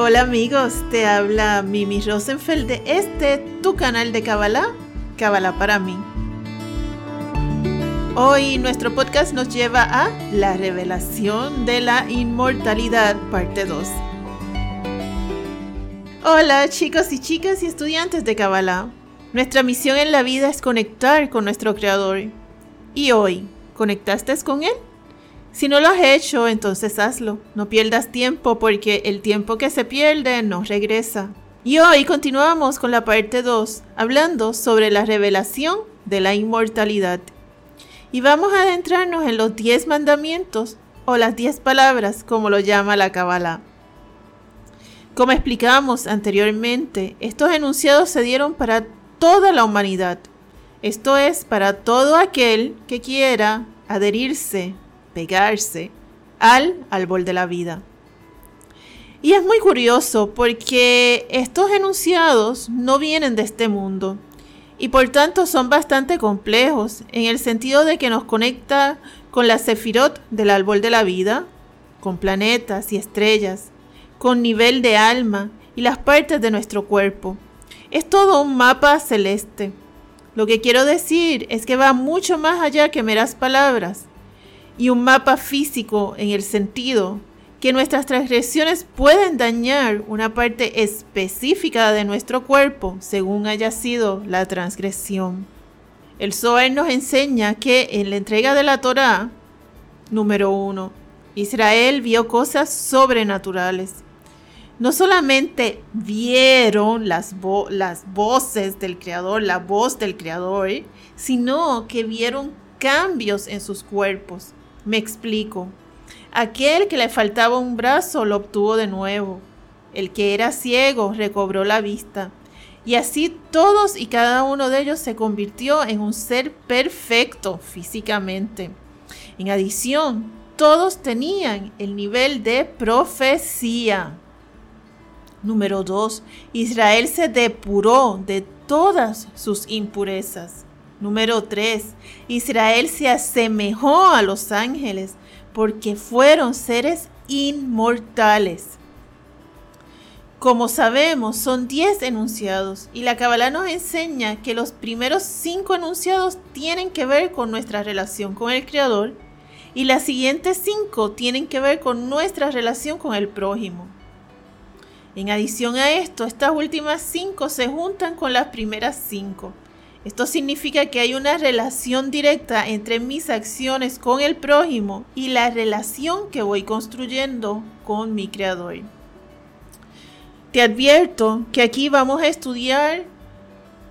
Hola amigos, te habla Mimi Rosenfeld de este, tu canal de Kabbalah, Kabbalah para mí. Hoy nuestro podcast nos lleva a la revelación de la inmortalidad, parte 2. Hola chicos y chicas y estudiantes de Kabbalah. Nuestra misión en la vida es conectar con nuestro Creador. ¿Y hoy, conectaste con Él? Si no lo has hecho, entonces hazlo. No pierdas tiempo porque el tiempo que se pierde no regresa. Y hoy continuamos con la parte 2, hablando sobre la revelación de la inmortalidad. Y vamos a adentrarnos en los 10 mandamientos o las 10 palabras, como lo llama la Kabbalah. Como explicamos anteriormente, estos enunciados se dieron para toda la humanidad. Esto es para todo aquel que quiera adherirse pegarse al árbol de la vida. Y es muy curioso porque estos enunciados no vienen de este mundo y por tanto son bastante complejos en el sentido de que nos conecta con la sefirot del árbol de la vida, con planetas y estrellas, con nivel de alma y las partes de nuestro cuerpo. Es todo un mapa celeste. Lo que quiero decir es que va mucho más allá que meras palabras y un mapa físico en el sentido que nuestras transgresiones pueden dañar una parte específica de nuestro cuerpo según haya sido la transgresión. El Zohar nos enseña que en la entrega de la Torá, número uno, Israel vio cosas sobrenaturales. No solamente vieron las, las voces del Creador, la voz del Creador, sino que vieron cambios en sus cuerpos me explico. Aquel que le faltaba un brazo lo obtuvo de nuevo. El que era ciego recobró la vista. Y así todos y cada uno de ellos se convirtió en un ser perfecto físicamente. En adición, todos tenían el nivel de profecía. Número 2. Israel se depuró de todas sus impurezas. Número 3. Israel se asemejó a los ángeles porque fueron seres inmortales. Como sabemos, son 10 enunciados y la Kabbalah nos enseña que los primeros 5 enunciados tienen que ver con nuestra relación con el Creador y las siguientes 5 tienen que ver con nuestra relación con el prójimo. En adición a esto, estas últimas 5 se juntan con las primeras 5 esto significa que hay una relación directa entre mis acciones con el prójimo y la relación que voy construyendo con mi creador. Te advierto que aquí vamos a estudiar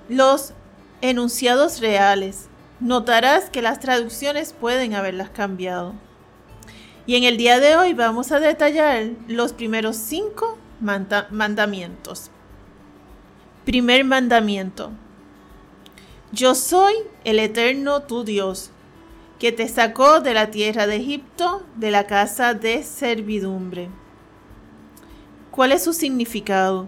los enunciados reales. Notarás que las traducciones pueden haberlas cambiado. Y en el día de hoy vamos a detallar los primeros cinco mandamientos. Primer mandamiento. Yo soy el eterno tu Dios, que te sacó de la tierra de Egipto, de la casa de servidumbre. ¿Cuál es su significado?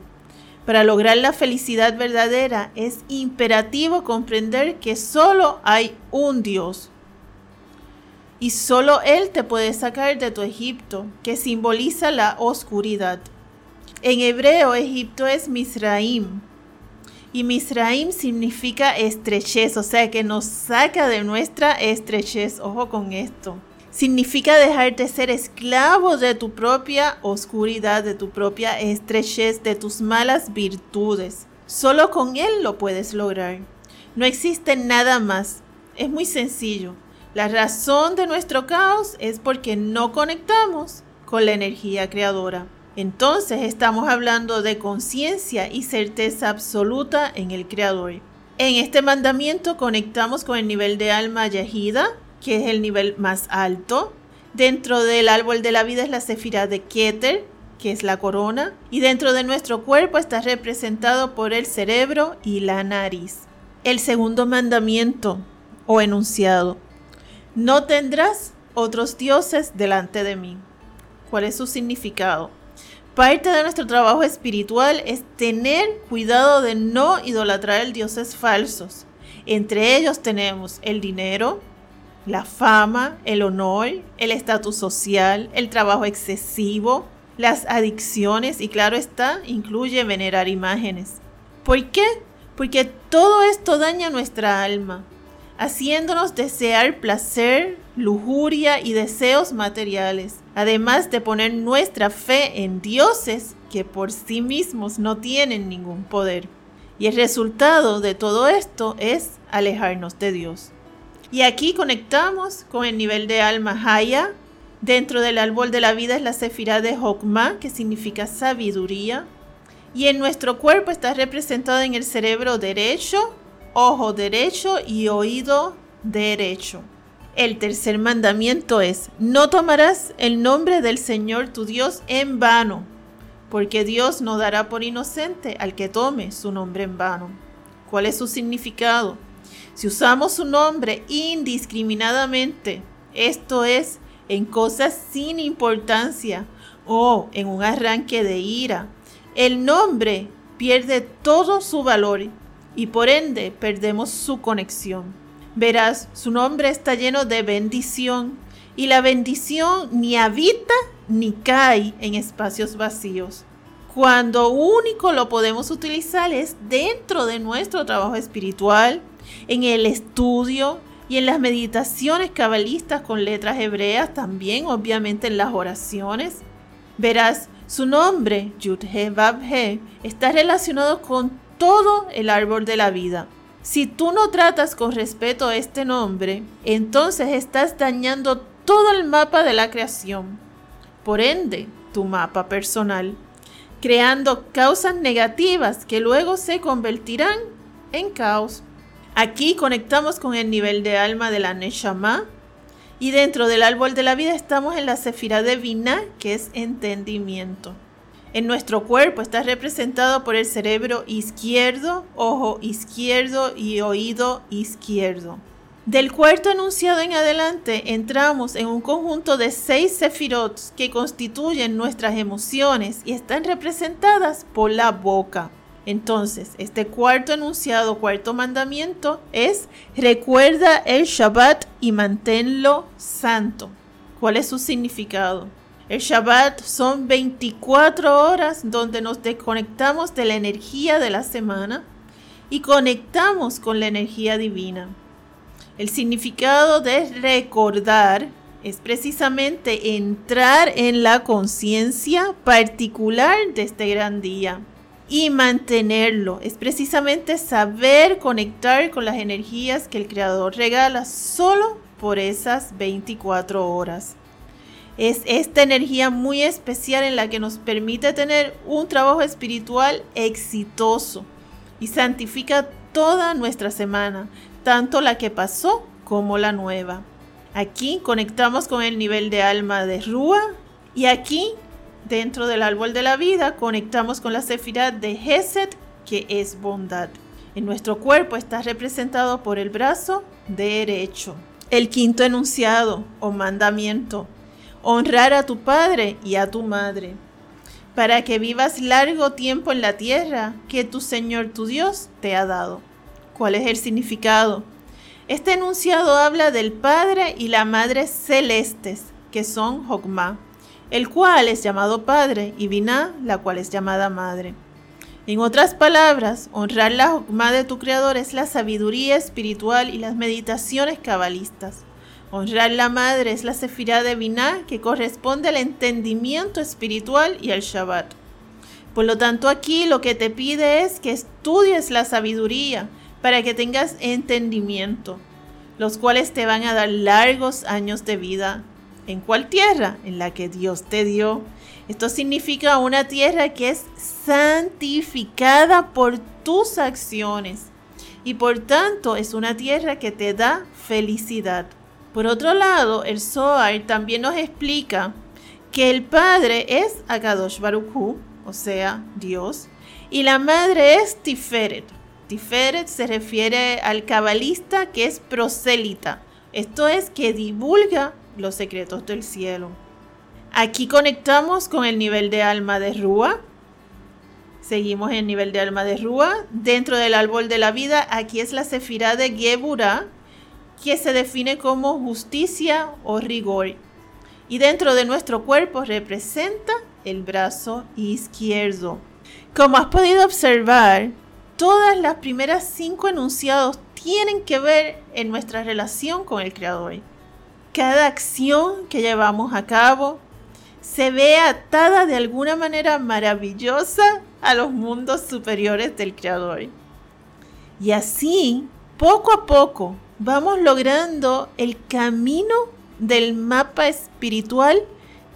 Para lograr la felicidad verdadera es imperativo comprender que solo hay un Dios. Y solo Él te puede sacar de tu Egipto, que simboliza la oscuridad. En hebreo, Egipto es Misraim, y Misraim significa estrechez, o sea que nos saca de nuestra estrechez. Ojo con esto. Significa dejarte ser esclavo de tu propia oscuridad, de tu propia estrechez, de tus malas virtudes. Solo con Él lo puedes lograr. No existe nada más. Es muy sencillo. La razón de nuestro caos es porque no conectamos con la energía creadora. Entonces estamos hablando de conciencia y certeza absoluta en el Creador. En este mandamiento conectamos con el nivel de alma yahida, que es el nivel más alto. Dentro del árbol de la vida es la cefira de Keter, que es la corona. Y dentro de nuestro cuerpo está representado por el cerebro y la nariz. El segundo mandamiento o enunciado. No tendrás otros dioses delante de mí. ¿Cuál es su significado? Parte de nuestro trabajo espiritual es tener cuidado de no idolatrar a dioses falsos. Entre ellos tenemos el dinero, la fama, el honor, el estatus social, el trabajo excesivo, las adicciones y claro está, incluye venerar imágenes. ¿Por qué? Porque todo esto daña nuestra alma, haciéndonos desear placer, lujuria y deseos materiales, además de poner nuestra fe en dioses que por sí mismos no tienen ningún poder. Y el resultado de todo esto es alejarnos de Dios. Y aquí conectamos con el nivel de alma Haya. Dentro del árbol de la vida es la sefirá de Hokmah, que significa sabiduría. Y en nuestro cuerpo está representado en el cerebro derecho, ojo derecho y oído derecho. El tercer mandamiento es, no tomarás el nombre del Señor tu Dios en vano, porque Dios no dará por inocente al que tome su nombre en vano. ¿Cuál es su significado? Si usamos su nombre indiscriminadamente, esto es, en cosas sin importancia o en un arranque de ira, el nombre pierde todo su valor y por ende perdemos su conexión. Verás, su nombre está lleno de bendición y la bendición ni habita ni cae en espacios vacíos. Cuando único lo podemos utilizar es dentro de nuestro trabajo espiritual, en el estudio y en las meditaciones cabalistas con letras hebreas, también obviamente en las oraciones. Verás, su nombre, Yud-He Vav-He, está relacionado con todo el árbol de la vida. Si tú no tratas con respeto este nombre, entonces estás dañando todo el mapa de la creación. Por ende, tu mapa personal, creando causas negativas que luego se convertirán en caos. Aquí conectamos con el nivel de alma de la Neshama. Y dentro del árbol de la vida estamos en la Sefira de Vina, que es entendimiento. En nuestro cuerpo está representado por el cerebro izquierdo, ojo izquierdo y oído izquierdo. Del cuarto enunciado en adelante entramos en un conjunto de seis sefirot que constituyen nuestras emociones y están representadas por la boca. Entonces, este cuarto enunciado, cuarto mandamiento es recuerda el Shabbat y manténlo santo. ¿Cuál es su significado? El Shabbat son 24 horas donde nos desconectamos de la energía de la semana y conectamos con la energía divina. El significado de recordar es precisamente entrar en la conciencia particular de este gran día y mantenerlo. Es precisamente saber conectar con las energías que el Creador regala solo por esas 24 horas. Es esta energía muy especial en la que nos permite tener un trabajo espiritual exitoso y santifica toda nuestra semana, tanto la que pasó como la nueva. Aquí conectamos con el nivel de alma de Rúa y aquí Dentro del árbol de la vida conectamos con la sefirá de Hesed, que es bondad. En nuestro cuerpo está representado por el brazo derecho. El quinto enunciado o mandamiento, honrar a tu padre y a tu madre, para que vivas largo tiempo en la tierra que tu Señor tu Dios te ha dado. ¿Cuál es el significado? Este enunciado habla del Padre y la Madre celestes, que son Hokmah el cual es llamado Padre, y Binah, la cual es llamada Madre. En otras palabras, honrar la Jokmah de tu Creador es la sabiduría espiritual y las meditaciones cabalistas. Honrar la Madre es la Sefirá de Binah que corresponde al entendimiento espiritual y al Shabbat. Por lo tanto, aquí lo que te pide es que estudies la sabiduría para que tengas entendimiento, los cuales te van a dar largos años de vida ¿En cuál tierra? En la que Dios te dio. Esto significa una tierra que es santificada por tus acciones y por tanto es una tierra que te da felicidad. Por otro lado, el Zohar también nos explica que el padre es Akadosh Baruch o sea, Dios, y la madre es Tiferet. Tiferet se refiere al cabalista que es prosélita, esto es que divulga los secretos del cielo. Aquí conectamos con el nivel de alma de Rúa. Seguimos en el nivel de alma de Rúa. Dentro del árbol de la vida, aquí es la sefirá de Gebura, que se define como justicia o rigor. Y dentro de nuestro cuerpo representa el brazo izquierdo. Como has podido observar, todas las primeras cinco enunciados tienen que ver en nuestra relación con el Creador. Cada acción que llevamos a cabo se ve atada de alguna manera maravillosa a los mundos superiores del Creador. Y así, poco a poco, vamos logrando el camino del mapa espiritual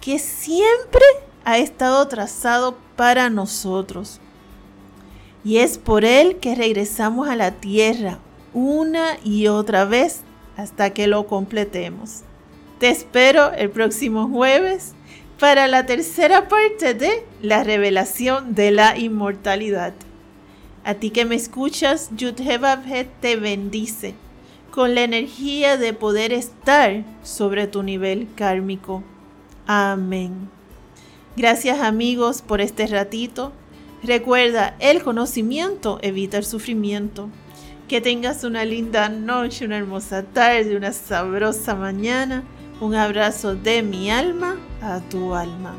que siempre ha estado trazado para nosotros. Y es por él que regresamos a la tierra una y otra vez hasta que lo completemos. Te espero el próximo jueves para la tercera parte de la revelación de la inmortalidad. A ti que me escuchas, Yudhebabhet te bendice con la energía de poder estar sobre tu nivel kármico. Amén. Gracias amigos por este ratito. Recuerda, el conocimiento evita el sufrimiento. Que tengas una linda noche, una hermosa tarde, una sabrosa mañana. Un abrazo de mi alma a tu alma.